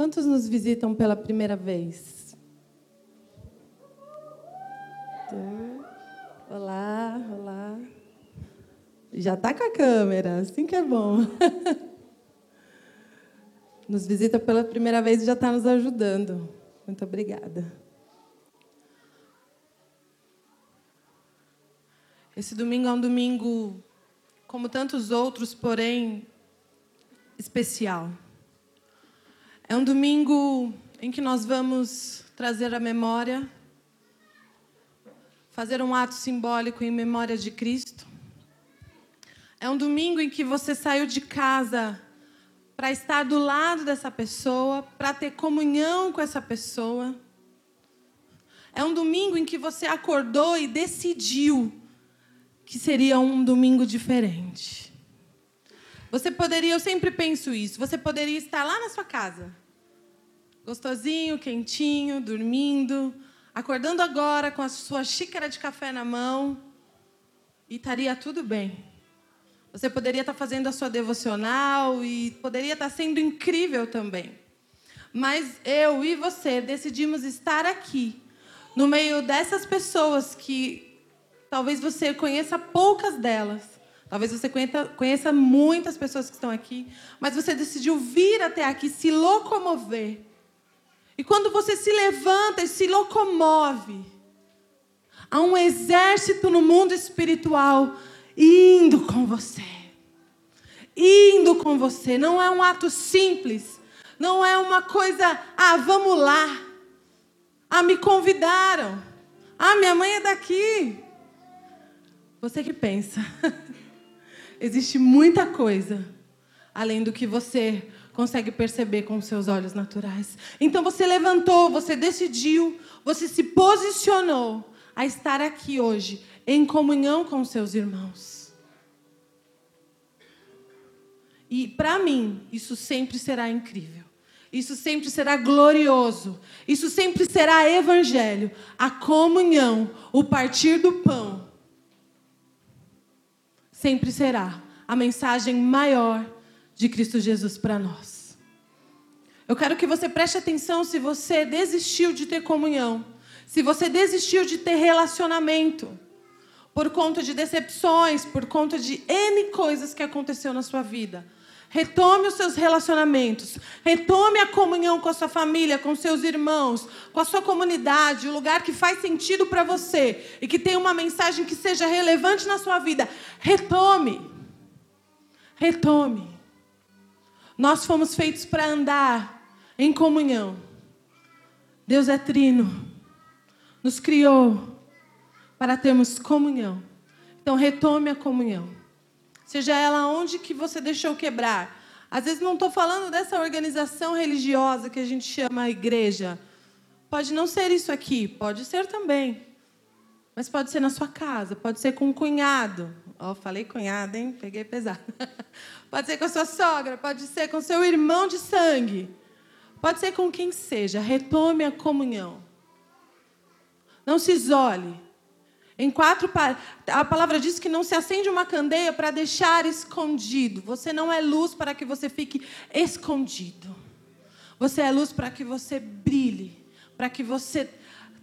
Quantos nos visitam pela primeira vez? Olá, olá. Já está com a câmera, assim que é bom. Nos visita pela primeira vez e já está nos ajudando. Muito obrigada. Esse domingo é um domingo, como tantos outros, porém especial. É um domingo em que nós vamos trazer a memória, fazer um ato simbólico em memória de Cristo. É um domingo em que você saiu de casa para estar do lado dessa pessoa, para ter comunhão com essa pessoa. É um domingo em que você acordou e decidiu que seria um domingo diferente. Você poderia, eu sempre penso isso, você poderia estar lá na sua casa, gostosinho, quentinho, dormindo, acordando agora com a sua xícara de café na mão e estaria tudo bem. Você poderia estar fazendo a sua devocional e poderia estar sendo incrível também. Mas eu e você decidimos estar aqui, no meio dessas pessoas que talvez você conheça poucas delas, Talvez você conheça, conheça muitas pessoas que estão aqui, mas você decidiu vir até aqui, se locomover. E quando você se levanta e se locomove, há um exército no mundo espiritual indo com você. Indo com você. Não é um ato simples. Não é uma coisa, ah, vamos lá. Ah, me convidaram. Ah, minha mãe é daqui. Você que pensa. existe muita coisa além do que você consegue perceber com seus olhos naturais. Então você levantou, você decidiu, você se posicionou a estar aqui hoje em comunhão com seus irmãos. E para mim, isso sempre será incrível. Isso sempre será glorioso. Isso sempre será evangelho. A comunhão, o partir do pão, sempre será a mensagem maior de Cristo Jesus para nós. Eu quero que você preste atenção se você desistiu de ter comunhão, se você desistiu de ter relacionamento, por conta de decepções, por conta de N coisas que aconteceu na sua vida. Retome os seus relacionamentos. Retome a comunhão com a sua família, com seus irmãos, com a sua comunidade, o lugar que faz sentido para você e que tem uma mensagem que seja relevante na sua vida. Retome. Retome. Nós fomos feitos para andar em comunhão. Deus é trino. Nos criou para termos comunhão. Então retome a comunhão. Seja ela onde que você deixou quebrar. Às vezes não estou falando dessa organização religiosa que a gente chama igreja. Pode não ser isso aqui, pode ser também. Mas pode ser na sua casa, pode ser com um cunhado. Ó, oh, falei cunhado, hein? Peguei pesado. pode ser com a sua sogra, pode ser com seu irmão de sangue. Pode ser com quem seja. Retome a comunhão. Não se isole. Em quatro a palavra diz que não se acende uma candeia para deixar escondido. Você não é luz para que você fique escondido. Você é luz para que você brilhe, para que você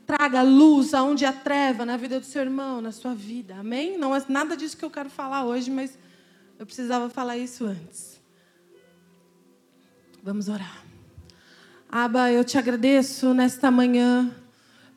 traga luz aonde há treva na vida do seu irmão, na sua vida. Amém? Não é nada disso que eu quero falar hoje, mas eu precisava falar isso antes. Vamos orar. Aba, eu te agradeço nesta manhã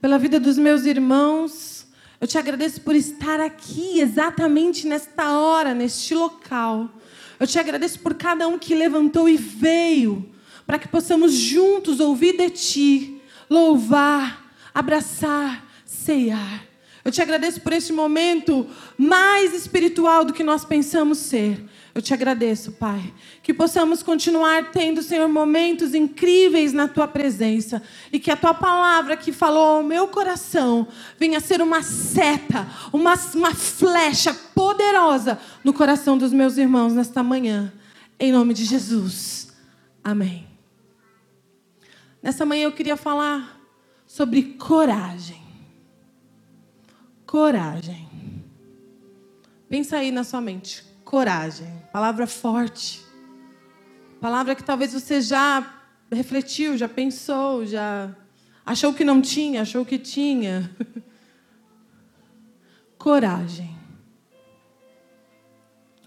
pela vida dos meus irmãos eu te agradeço por estar aqui exatamente nesta hora, neste local. Eu te agradeço por cada um que levantou e veio, para que possamos juntos ouvir de ti, louvar, abraçar, ceiar. Eu te agradeço por este momento mais espiritual do que nós pensamos ser. Eu te agradeço, Pai, que possamos continuar tendo, Senhor, momentos incríveis na tua presença e que a tua palavra que falou ao meu coração venha ser uma seta, uma, uma flecha poderosa no coração dos meus irmãos nesta manhã. Em nome de Jesus. Amém. Nessa manhã eu queria falar sobre coragem. Coragem. Pensa aí na sua mente coragem. Palavra forte. Palavra que talvez você já refletiu, já pensou, já achou que não tinha, achou que tinha. Coragem.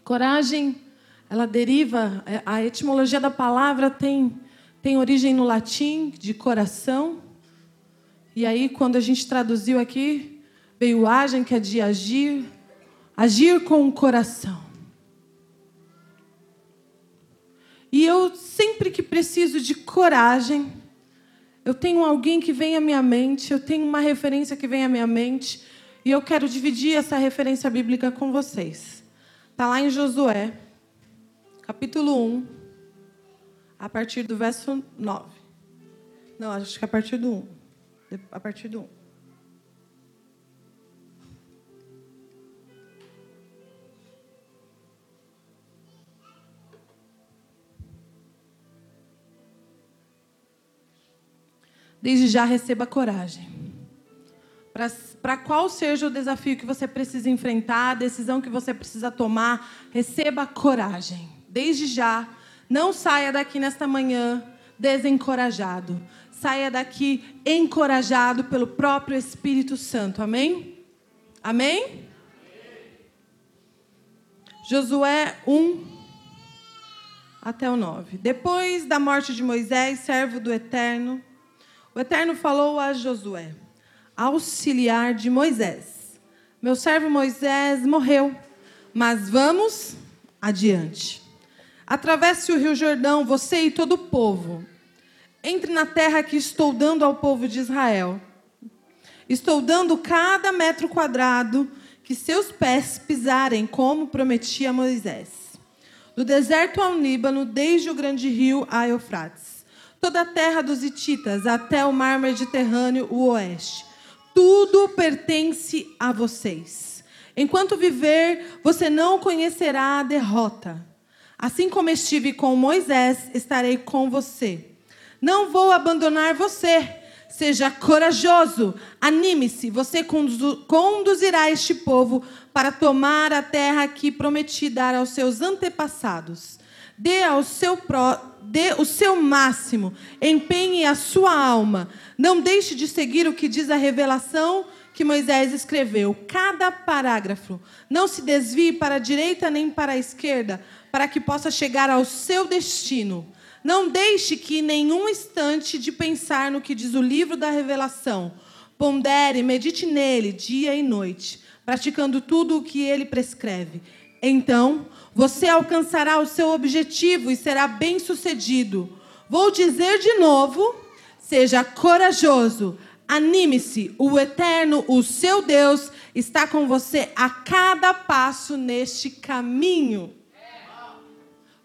Coragem, ela deriva, é, a etimologia da palavra tem, tem origem no latim, de coração. E aí, quando a gente traduziu aqui, veio agem, que é de agir, agir com o coração. E eu sempre que preciso de coragem, eu tenho alguém que vem à minha mente, eu tenho uma referência que vem à minha mente, e eu quero dividir essa referência bíblica com vocês. Está lá em Josué, capítulo 1, a partir do verso 9. Não, acho que é a partir do 1. A partir do 1. Desde já receba coragem. Para qual seja o desafio que você precisa enfrentar, a decisão que você precisa tomar, receba coragem. Desde já, não saia daqui nesta manhã desencorajado. Saia daqui encorajado pelo próprio Espírito Santo. Amém? Amém? Josué 1, até o 9. Depois da morte de Moisés, servo do Eterno, o Eterno falou a Josué, auxiliar de Moisés: Meu servo Moisés morreu, mas vamos adiante. Atravesse o rio Jordão, você e todo o povo. Entre na terra que estou dando ao povo de Israel. Estou dando cada metro quadrado que seus pés pisarem, como prometi a Moisés. Do deserto ao Líbano, desde o grande rio a Eufrates toda a terra dos Hititas até o mar Mediterrâneo, o oeste. Tudo pertence a vocês. Enquanto viver, você não conhecerá a derrota. Assim como estive com Moisés, estarei com você. Não vou abandonar você. Seja corajoso, anime-se, você conduzirá este povo para tomar a terra que prometi dar aos seus antepassados. Dê ao seu dê o seu máximo, empenhe a sua alma. Não deixe de seguir o que diz a revelação que Moisés escreveu. Cada parágrafo. Não se desvie para a direita nem para a esquerda, para que possa chegar ao seu destino. Não deixe que nenhum instante de pensar no que diz o livro da revelação. Pondere, medite nele dia e noite, praticando tudo o que ele prescreve. Então, você alcançará o seu objetivo e será bem-sucedido. Vou dizer de novo: seja corajoso, anime-se, o Eterno, o seu Deus, está com você a cada passo neste caminho.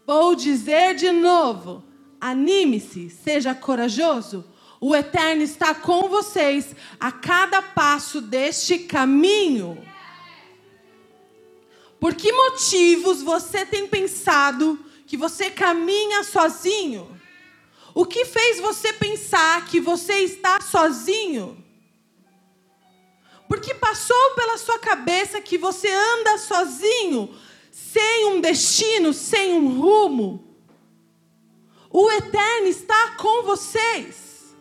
Vou dizer de novo: anime-se, seja corajoso. O Eterno está com vocês a cada passo deste caminho. Por que motivos você tem pensado que você caminha sozinho? O que fez você pensar que você está sozinho? Porque passou pela sua cabeça que você anda sozinho, sem um destino, sem um rumo. O Eterno está com vocês.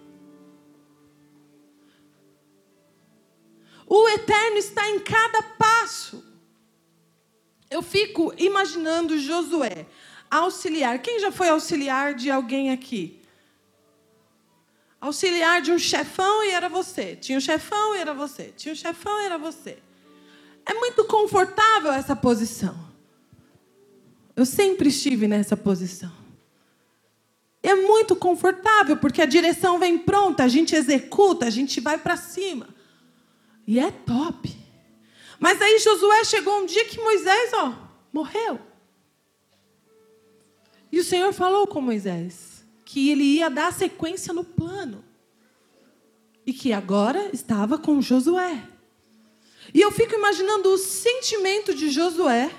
O Eterno está em cada passo. Eu fico imaginando Josué, auxiliar. Quem já foi auxiliar de alguém aqui? Auxiliar de um chefão e era você. Tinha um chefão e era você. Tinha um chefão e era você. É muito confortável essa posição. Eu sempre estive nessa posição. É muito confortável, porque a direção vem pronta, a gente executa, a gente vai para cima. E é top. Mas aí Josué chegou um dia que Moisés, ó, morreu. E o Senhor falou com Moisés que ele ia dar sequência no plano. E que agora estava com Josué. E eu fico imaginando o sentimento de Josué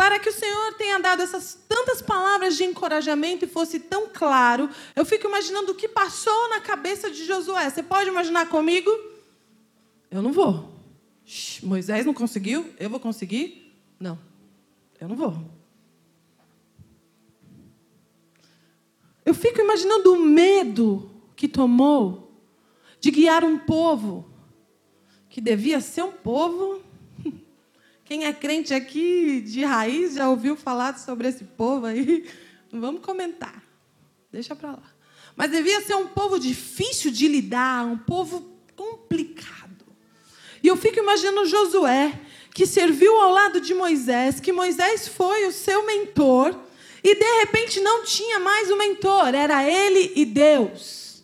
para que o Senhor tenha dado essas tantas palavras de encorajamento e fosse tão claro. Eu fico imaginando o que passou na cabeça de Josué. Você pode imaginar comigo? Eu não vou. Moisés não conseguiu, eu vou conseguir? Não, eu não vou. Eu fico imaginando o medo que tomou de guiar um povo que devia ser um povo. Quem é crente aqui de raiz já ouviu falar sobre esse povo aí? Não vamos comentar. Deixa para lá. Mas devia ser um povo difícil de lidar, um povo complicado. E eu fico imaginando Josué, que serviu ao lado de Moisés, que Moisés foi o seu mentor, e de repente não tinha mais o mentor, era ele e Deus.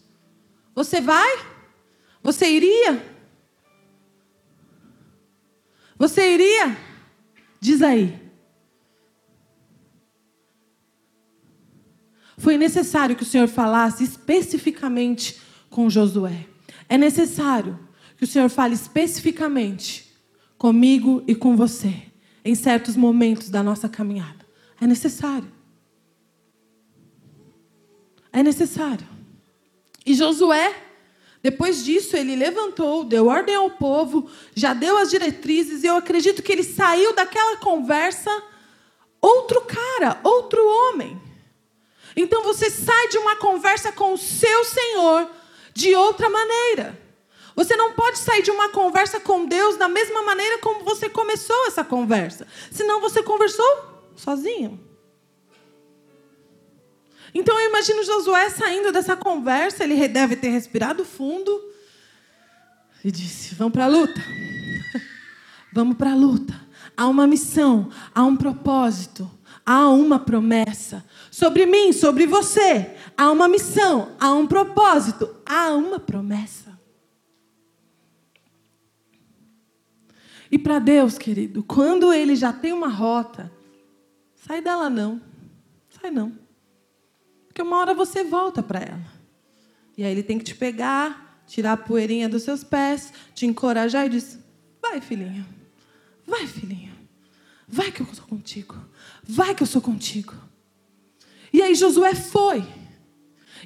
Você vai? Você iria? Você iria? Diz aí. Foi necessário que o Senhor falasse especificamente com Josué. É necessário que o Senhor fale especificamente comigo e com você em certos momentos da nossa caminhada. É necessário. É necessário. E Josué, depois disso, ele levantou, deu ordem ao povo, já deu as diretrizes, e eu acredito que ele saiu daquela conversa outro cara, outro homem. Então você sai de uma conversa com o seu Senhor de outra maneira. Você não pode sair de uma conversa com Deus da mesma maneira como você começou essa conversa. Senão você conversou sozinho. Então eu imagino Josué saindo dessa conversa, ele deve ter respirado fundo e disse: Vamos para a luta. Vamos para a luta. Há uma missão, há um propósito, há uma promessa. Sobre mim, sobre você, há uma missão, há um propósito, há uma promessa. E para Deus, querido, quando Ele já tem uma rota, sai dela não. Sai não. Porque uma hora você volta para ela. E aí Ele tem que te pegar, tirar a poeirinha dos seus pés, te encorajar e diz: Vai, filhinho. Vai, filhinho. Vai que eu sou contigo. Vai que eu sou contigo. E aí Josué foi.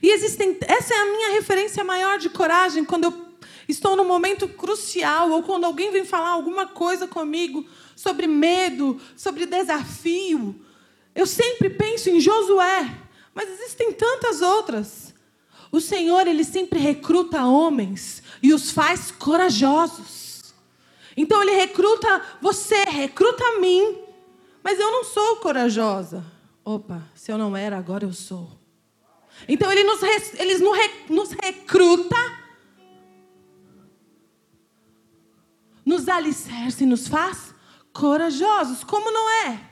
E existem, essa é a minha referência maior de coragem quando eu estou num momento crucial ou quando alguém vem falar alguma coisa comigo sobre medo, sobre desafio. Eu sempre penso em Josué, mas existem tantas outras. O Senhor, ele sempre recruta homens e os faz corajosos. Então ele recruta você, recruta mim, mas eu não sou corajosa. Opa, se eu não era, agora eu sou. Então ele nos, ele nos recruta, nos alicerce e nos faz corajosos. Como não é?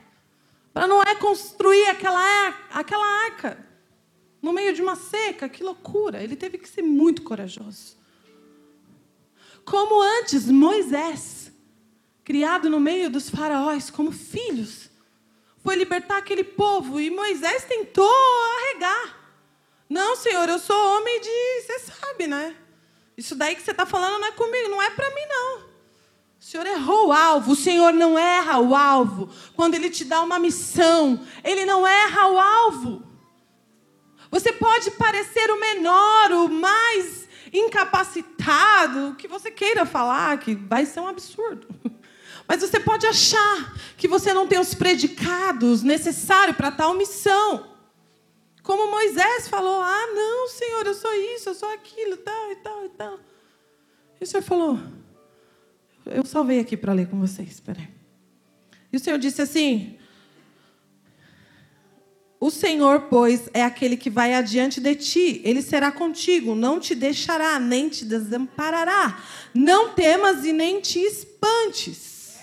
Para não é construir aquela, aquela arca no meio de uma seca, que loucura. Ele teve que ser muito corajoso. Como antes Moisés, criado no meio dos faraós como filhos, foi libertar aquele povo. E Moisés tentou arregar. Não, Senhor, eu sou homem de. Você sabe, né? Isso daí que você está falando não é comigo, não é para mim, não. O Senhor errou o alvo. O Senhor não erra o alvo. Quando Ele te dá uma missão, Ele não erra o alvo. Você pode parecer o menor, o mais incapacitado, o que você queira falar, que vai ser um absurdo. Mas você pode achar que você não tem os predicados necessários para tal missão. Como Moisés falou: Ah, não, Senhor, eu sou isso, eu sou aquilo, tal e tal e tal. E o Senhor falou: Eu salvei aqui para ler com vocês, espera. E o Senhor disse assim: O Senhor, pois, é aquele que vai adiante de ti, ele será contigo, não te deixará, nem te desamparará. Não temas e nem te espantes.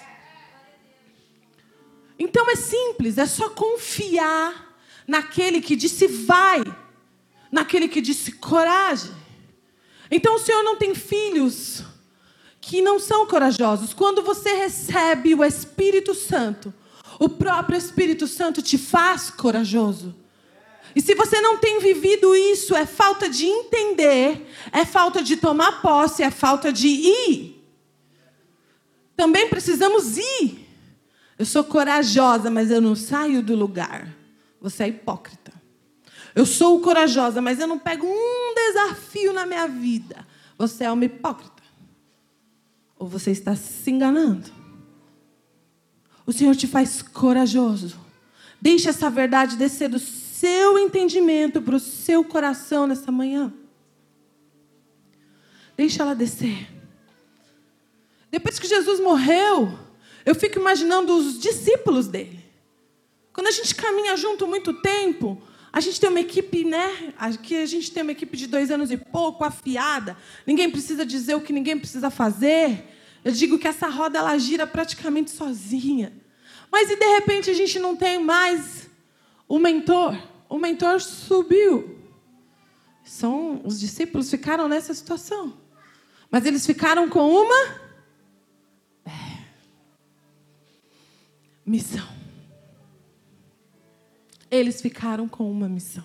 Então é simples, é só confiar naquele que disse vai, naquele que disse coragem. Então o Senhor não tem filhos que não são corajosos. Quando você recebe o Espírito Santo, o próprio Espírito Santo te faz corajoso. E se você não tem vivido isso, é falta de entender, é falta de tomar posse, é falta de ir. Também precisamos ir. Eu sou corajosa, mas eu não saio do lugar. Você é hipócrita. Eu sou corajosa, mas eu não pego um desafio na minha vida. Você é uma hipócrita. Ou você está se enganando. O Senhor te faz corajoso. Deixe essa verdade descer do seu entendimento, para o seu coração nessa manhã. Deixa ela descer. Depois que Jesus morreu, eu fico imaginando os discípulos dele. Quando a gente caminha junto muito tempo, a gente tem uma equipe, né? Aqui a gente tem uma equipe de dois anos e pouco, afiada. Ninguém precisa dizer o que ninguém precisa fazer. Eu digo que essa roda ela gira praticamente sozinha. Mas e de repente a gente não tem mais o mentor? O mentor subiu. São os discípulos ficaram nessa situação. Mas eles ficaram com uma é, missão. Eles ficaram com uma missão.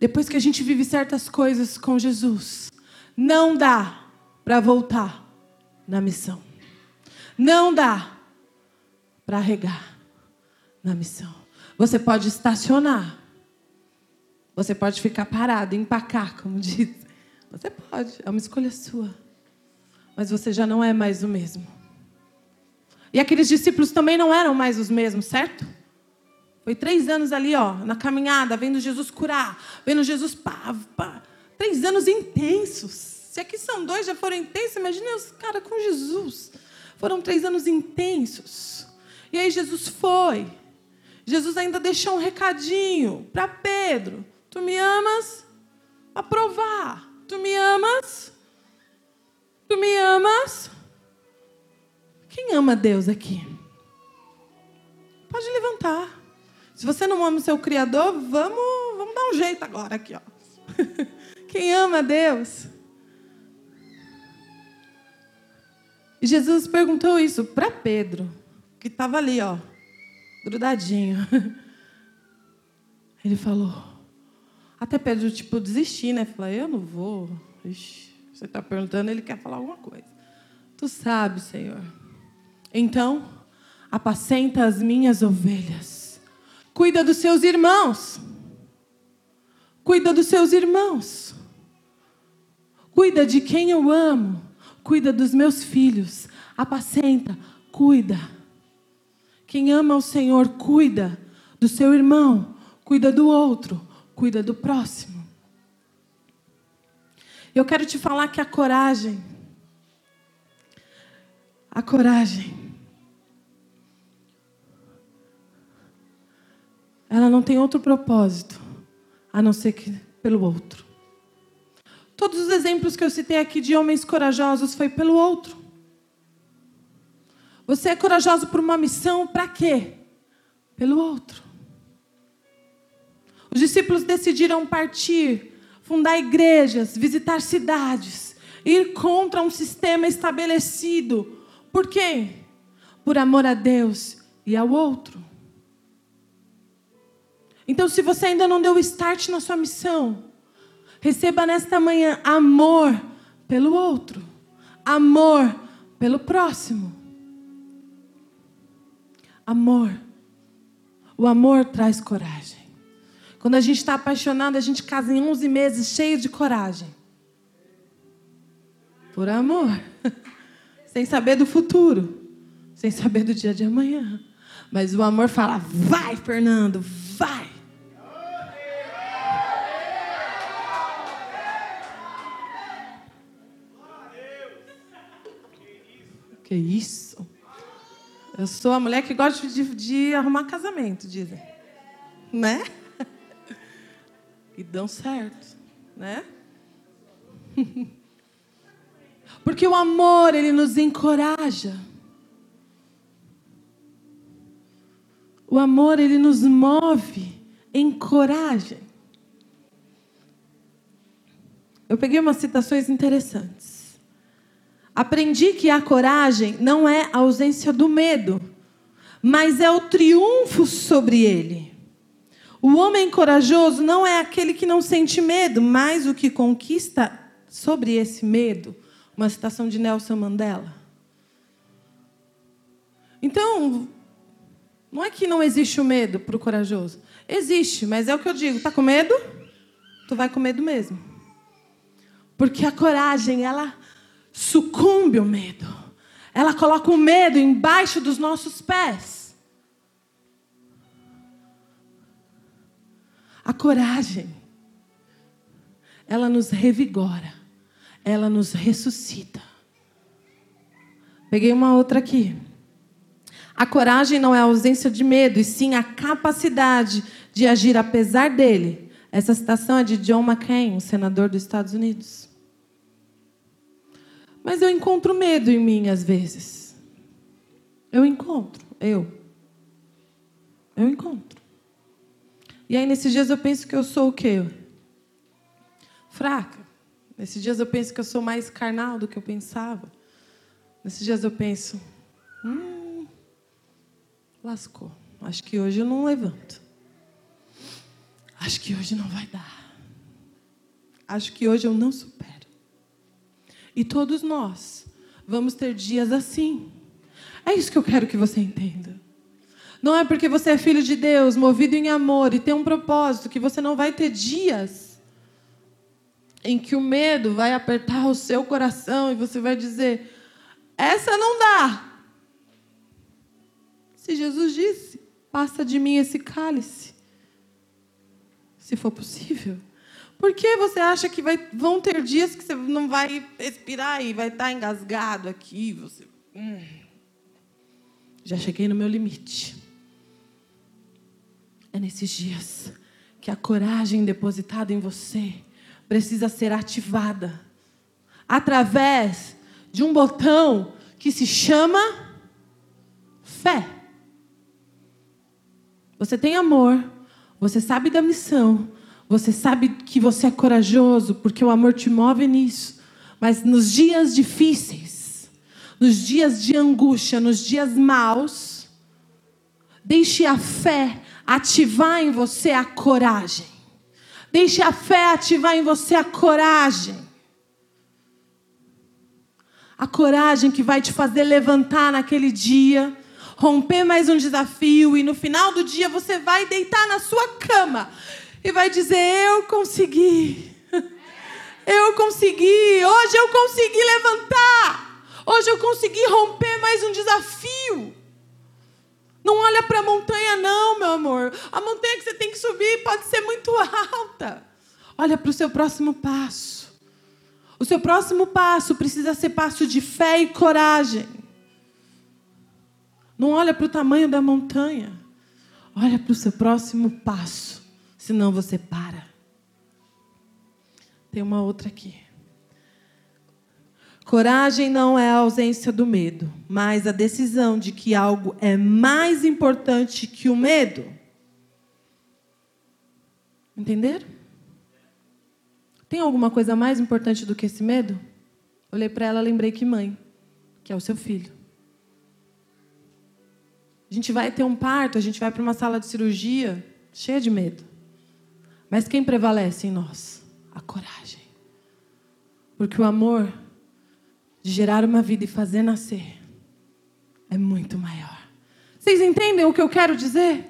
Depois que a gente vive certas coisas com Jesus, não dá para voltar na missão. Não dá para regar na missão. Você pode estacionar. Você pode ficar parado, empacar, como diz. Você pode, é uma escolha sua. Mas você já não é mais o mesmo. E aqueles discípulos também não eram mais os mesmos, certo? Foi três anos ali, ó, na caminhada, vendo Jesus curar, vendo Jesus pá, pá. Três anos intensos. Se aqui são dois, já foram intensos, imagina os caras com Jesus. Foram três anos intensos. E aí Jesus foi. Jesus ainda deixou um recadinho para Pedro. Tu me amas? A provar. Tu me amas? Tu me amas? Quem ama Deus aqui? Pode levantar. Se você não ama o seu Criador, vamos, vamos dar um jeito agora aqui. Ó. Quem ama Deus? E Jesus perguntou isso para Pedro, que estava ali, ó, grudadinho. Ele falou. Até Pedro, tipo, desistir, né? Falou, eu não vou. Ixi, você está perguntando, ele quer falar alguma coisa. Tu sabe, Senhor. Então, apacenta as minhas ovelhas. Cuida dos seus irmãos. Cuida dos seus irmãos. Cuida de quem eu amo. Cuida dos meus filhos. Apacenta, cuida. Quem ama o Senhor, cuida do seu irmão, cuida do outro, cuida do próximo. Eu quero te falar que a coragem, a coragem, ela não tem outro propósito a não ser que pelo outro. Todos os exemplos que eu citei aqui de homens corajosos foi pelo outro. Você é corajoso por uma missão, para quê? Pelo outro. Os discípulos decidiram partir, fundar igrejas, visitar cidades, ir contra um sistema estabelecido. Por quê? Por amor a Deus e ao outro. Então, se você ainda não deu o start na sua missão, receba nesta manhã amor pelo outro, amor pelo próximo. Amor. O amor traz coragem. Quando a gente está apaixonado, a gente casa em 11 meses cheio de coragem. Por amor. sem saber do futuro. Sem saber do dia de amanhã. Mas o amor fala: vai, Fernando, vai. Que isso? Eu sou a mulher que gosta de, de arrumar casamento, dizem. Né? E dão certo, né? Porque o amor, ele nos encoraja. O amor, ele nos move, encoraja. Eu peguei umas citações interessantes. Aprendi que a coragem não é a ausência do medo, mas é o triunfo sobre ele. O homem corajoso não é aquele que não sente medo, mas o que conquista sobre esse medo. Uma citação de Nelson Mandela. Então, não é que não existe o medo para o corajoso. Existe, mas é o que eu digo. Tá com medo? Tu vai com medo mesmo. Porque a coragem, ela sucumbe ao medo. Ela coloca o medo embaixo dos nossos pés. coragem, ela nos revigora, ela nos ressuscita. Peguei uma outra aqui. A coragem não é a ausência de medo, e sim a capacidade de agir apesar dele. Essa citação é de John McCain, um senador dos Estados Unidos. Mas eu encontro medo em mim às vezes. Eu encontro, eu. Eu encontro. E aí, nesses dias, eu penso que eu sou o quê? Fraca. Nesses dias, eu penso que eu sou mais carnal do que eu pensava. Nesses dias, eu penso: hum, lascou. Acho que hoje eu não levanto. Acho que hoje não vai dar. Acho que hoje eu não supero. E todos nós vamos ter dias assim. É isso que eu quero que você entenda. Não é porque você é filho de Deus, movido em amor e tem um propósito, que você não vai ter dias em que o medo vai apertar o seu coração e você vai dizer: essa não dá. Se Jesus disse: passa de mim esse cálice, se for possível. Por que você acha que vai, vão ter dias que você não vai respirar e vai estar engasgado aqui? Você, hum, já cheguei no meu limite. É nesses dias que a coragem depositada em você precisa ser ativada através de um botão que se chama fé. Você tem amor, você sabe da missão, você sabe que você é corajoso, porque o amor te move nisso. Mas nos dias difíceis, nos dias de angústia, nos dias maus, deixe a fé ativar em você a coragem. Deixe a fé ativar em você a coragem. A coragem que vai te fazer levantar naquele dia, romper mais um desafio e no final do dia você vai deitar na sua cama e vai dizer: Eu consegui. Eu consegui. Hoje eu consegui levantar. Hoje eu consegui romper mais um desafio. Não olha para a montanha, não, meu amor. A montanha que você tem que subir pode ser muito alta. Olha para o seu próximo passo. O seu próximo passo precisa ser passo de fé e coragem. Não olha para o tamanho da montanha. Olha para o seu próximo passo. Senão você para. Tem uma outra aqui. Coragem não é a ausência do medo, mas a decisão de que algo é mais importante que o medo. Entenderam? Tem alguma coisa mais importante do que esse medo? Olhei para ela, lembrei que mãe, que é o seu filho. A gente vai ter um parto, a gente vai para uma sala de cirurgia cheia de medo. Mas quem prevalece em nós? A coragem. Porque o amor de gerar uma vida e fazer nascer é muito maior. Vocês entendem o que eu quero dizer?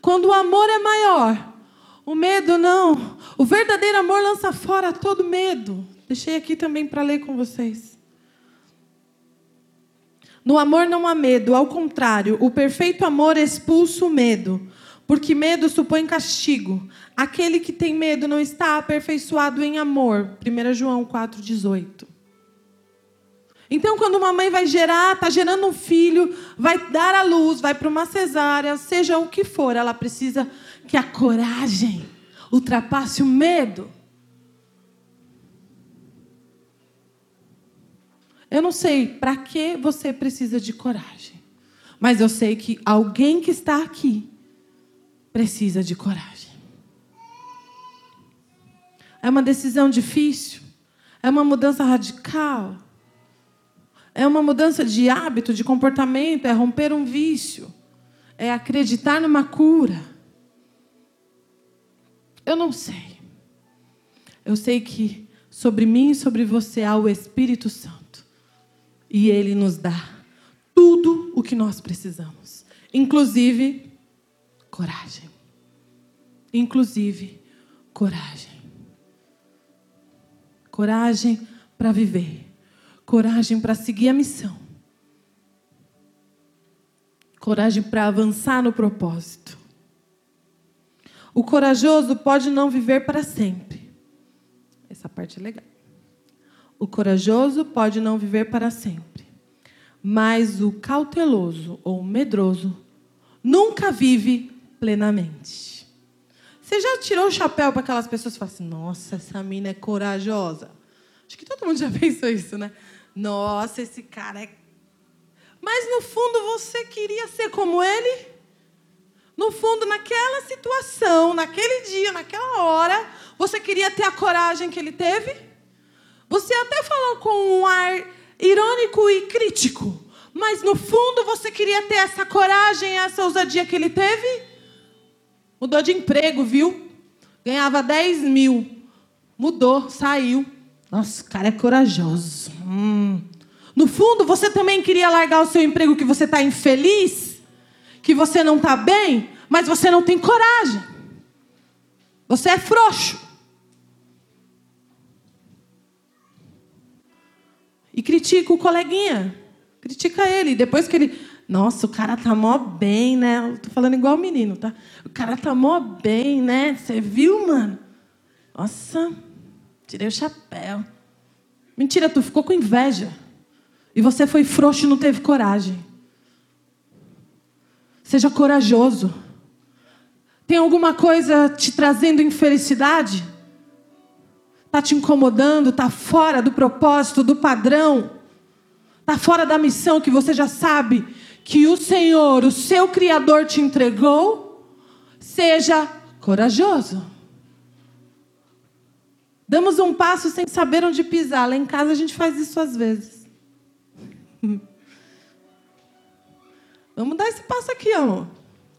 Quando o amor é maior, o medo não. O verdadeiro amor lança fora todo medo. Deixei aqui também para ler com vocês. No amor não há medo, ao contrário, o perfeito amor expulsa o medo, porque medo supõe castigo. Aquele que tem medo não está aperfeiçoado em amor. 1 João 4,18. Então, quando uma mãe vai gerar, está gerando um filho, vai dar à luz, vai para uma cesárea, seja o que for, ela precisa que a coragem ultrapasse o medo. Eu não sei para que você precisa de coragem, mas eu sei que alguém que está aqui precisa de coragem. É uma decisão difícil, é uma mudança radical. É uma mudança de hábito, de comportamento, é romper um vício, é acreditar numa cura. Eu não sei. Eu sei que sobre mim e sobre você há o Espírito Santo. E ele nos dá tudo o que nós precisamos, inclusive coragem. Inclusive coragem. Coragem para viver coragem para seguir a missão, coragem para avançar no propósito. O corajoso pode não viver para sempre. Essa parte é legal. O corajoso pode não viver para sempre. Mas o cauteloso ou medroso nunca vive plenamente. Você já tirou o chapéu para aquelas pessoas e fala assim: nossa, essa mina é corajosa? Acho que todo mundo já pensou isso, né? Nossa, esse cara é. Mas no fundo você queria ser como ele? No fundo, naquela situação, naquele dia, naquela hora, você queria ter a coragem que ele teve? Você até falou com um ar irônico e crítico, mas no fundo você queria ter essa coragem, essa ousadia que ele teve? Mudou de emprego, viu? Ganhava 10 mil. Mudou, saiu. Nossa, o cara é corajoso. Hum. No fundo, você também queria largar o seu emprego que você está infeliz? que você não está bem, mas você não tem coragem. Você é frouxo. E critica o coleguinha. Critica ele. Depois que ele. Nossa, o cara tá mó bem, né? Eu tô falando igual o menino, tá? O cara tá mó bem, né? Você viu, mano? Nossa, tirei o chapéu. Mentira, tu ficou com inveja. E você foi frouxo e não teve coragem. Seja corajoso. Tem alguma coisa te trazendo infelicidade? Está te incomodando? Está fora do propósito, do padrão? Está fora da missão que você já sabe que o Senhor, o seu Criador, te entregou? Seja corajoso. Damos um passo sem saber onde pisar. Lá em casa a gente faz isso às vezes. Vamos dar esse passo aqui, amor.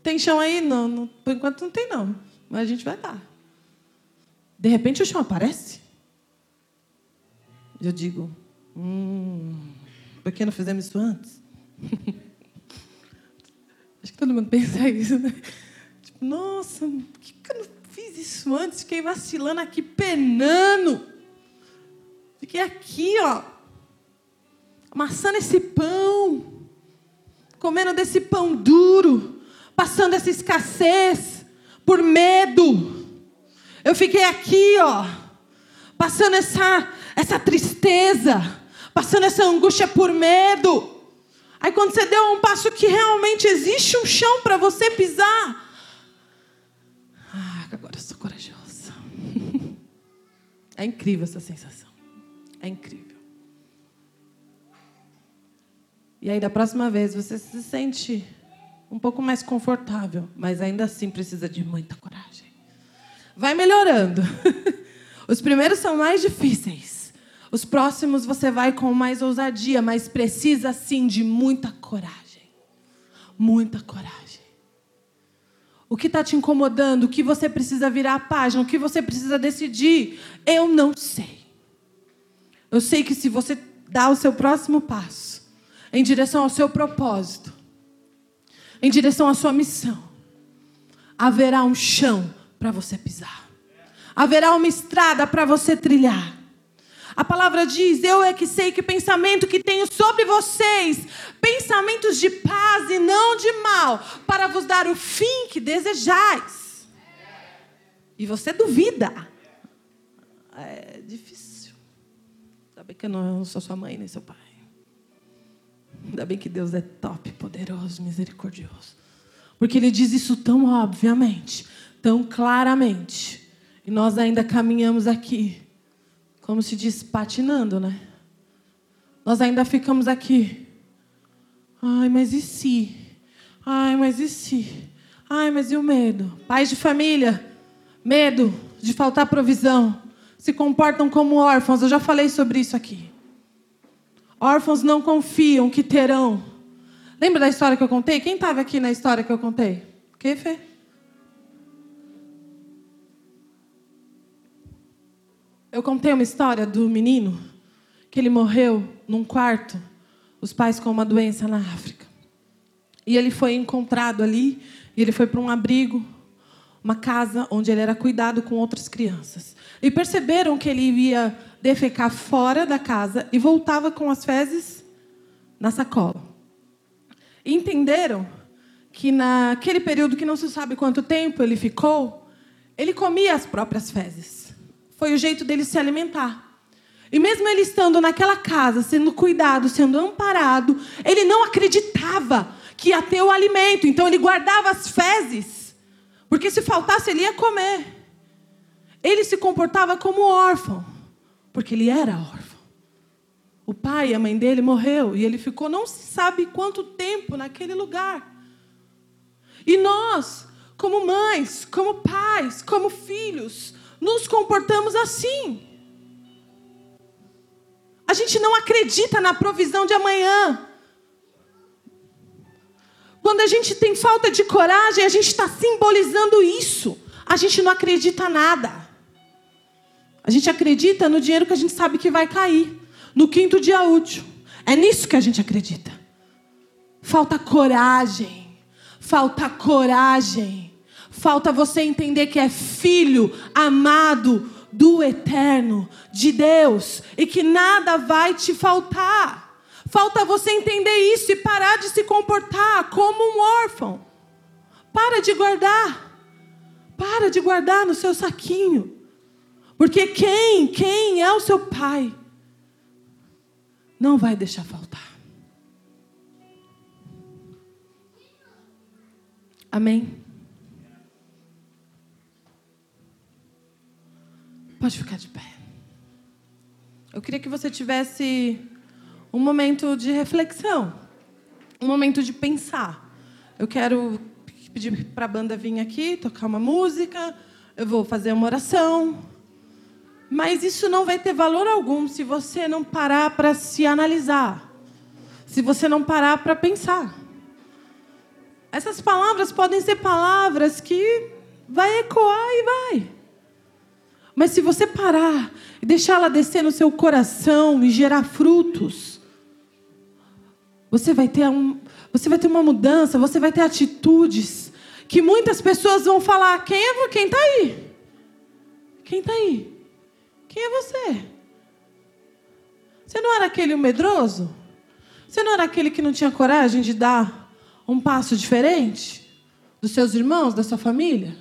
Tem chão aí? Não, não, por enquanto não tem, não. Mas a gente vai dar. De repente o chão aparece. Eu digo, hum, por que não fizemos isso antes? Acho que todo mundo pensa isso, né? Tipo, nossa, por que eu não fiz isso antes? Fiquei vacilando aqui, penando. Fiquei aqui, ó, amassando esse pão comendo desse pão duro, passando essa escassez por medo. Eu fiquei aqui, ó, passando essa essa tristeza, passando essa angústia por medo. Aí quando você deu um passo que realmente existe um chão para você pisar, ah, agora eu sou corajosa. É incrível essa sensação. É incrível. E aí, da próxima vez, você se sente um pouco mais confortável, mas ainda assim precisa de muita coragem. Vai melhorando. Os primeiros são mais difíceis. Os próximos você vai com mais ousadia, mas precisa sim de muita coragem. Muita coragem. O que está te incomodando? O que você precisa virar a página? O que você precisa decidir? Eu não sei. Eu sei que se você dá o seu próximo passo, em direção ao seu propósito, em direção à sua missão, haverá um chão para você pisar, haverá uma estrada para você trilhar. A palavra diz: Eu é que sei que pensamento que tenho sobre vocês, pensamentos de paz e não de mal, para vos dar o fim que desejais. E você duvida. É difícil. Sabe que eu não sou sua mãe nem seu pai. Ainda bem que Deus é top, poderoso, misericordioso. Porque Ele diz isso tão obviamente, tão claramente. E nós ainda caminhamos aqui, como se diz, patinando, né? Nós ainda ficamos aqui. Ai, mas e se? Ai, mas e se? Ai, mas e o medo? Pais de família, medo de faltar provisão, se comportam como órfãos. Eu já falei sobre isso aqui. Órfãos não confiam que terão. Lembra da história que eu contei? Quem estava aqui na história que eu contei? Que, Fê? Eu contei uma história do menino que ele morreu num quarto, os pais com uma doença na África. E ele foi encontrado ali, e ele foi para um abrigo, uma casa onde ele era cuidado com outras crianças. E perceberam que ele ia defecar fora da casa e voltava com as fezes na sacola. E entenderam que naquele período que não se sabe quanto tempo ele ficou, ele comia as próprias fezes. Foi o jeito dele se alimentar. E mesmo ele estando naquela casa, sendo cuidado, sendo amparado, ele não acreditava que ia ter o alimento. Então ele guardava as fezes, porque se faltasse ele ia comer. Ele se comportava como órfão, porque ele era órfão. O pai e a mãe dele morreu e ele ficou não se sabe quanto tempo naquele lugar. E nós, como mães, como pais, como filhos, nos comportamos assim. A gente não acredita na provisão de amanhã. Quando a gente tem falta de coragem, a gente está simbolizando isso. A gente não acredita nada. A gente acredita no dinheiro que a gente sabe que vai cair no quinto dia útil. É nisso que a gente acredita. Falta coragem. Falta coragem. Falta você entender que é filho amado do eterno, de Deus, e que nada vai te faltar. Falta você entender isso e parar de se comportar como um órfão. Para de guardar. Para de guardar no seu saquinho. Porque quem, quem é o seu pai, não vai deixar faltar. Amém. Pode ficar de pé. Eu queria que você tivesse um momento de reflexão, um momento de pensar. Eu quero pedir para a banda vir aqui, tocar uma música, eu vou fazer uma oração. Mas isso não vai ter valor algum se você não parar para se analisar, se você não parar para pensar. Essas palavras podem ser palavras que vai ecoar e vai. Mas se você parar e deixar ela descer no seu coração e gerar frutos, você vai ter um, você vai ter uma mudança, você vai ter atitudes que muitas pessoas vão falar: quem é quem está aí? Quem está aí? Quem é você? Você não era aquele medroso? Você não era aquele que não tinha coragem de dar um passo diferente dos seus irmãos, da sua família?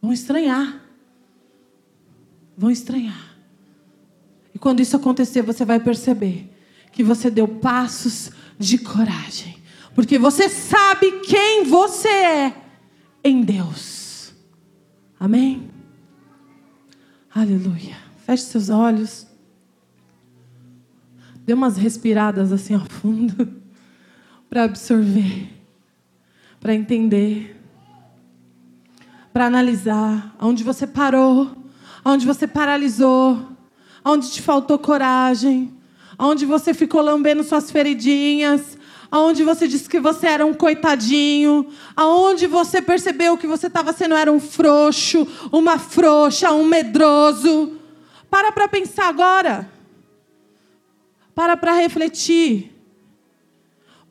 Vão estranhar vão estranhar. E quando isso acontecer, você vai perceber que você deu passos de coragem, porque você sabe quem você é em Deus. Amém? Aleluia. Feche seus olhos. Dê umas respiradas assim ao fundo para absorver, para entender, para analisar onde você parou onde você paralisou, onde te faltou coragem, onde você ficou lambendo suas feridinhas, aonde você disse que você era um coitadinho, aonde você percebeu que você estava sendo era um frouxo, uma frouxa, um medroso. Para para pensar agora. Para para refletir.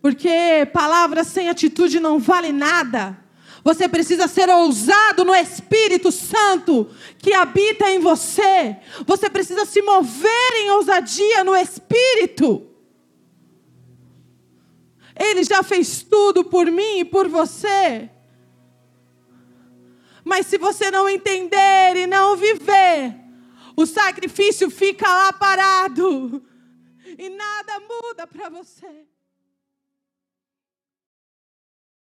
Porque palavras sem atitude não vale nada. Você precisa ser ousado no Espírito Santo que habita em você. Você precisa se mover em ousadia no Espírito. Ele já fez tudo por mim e por você. Mas se você não entender e não viver, o sacrifício fica lá parado e nada muda para você.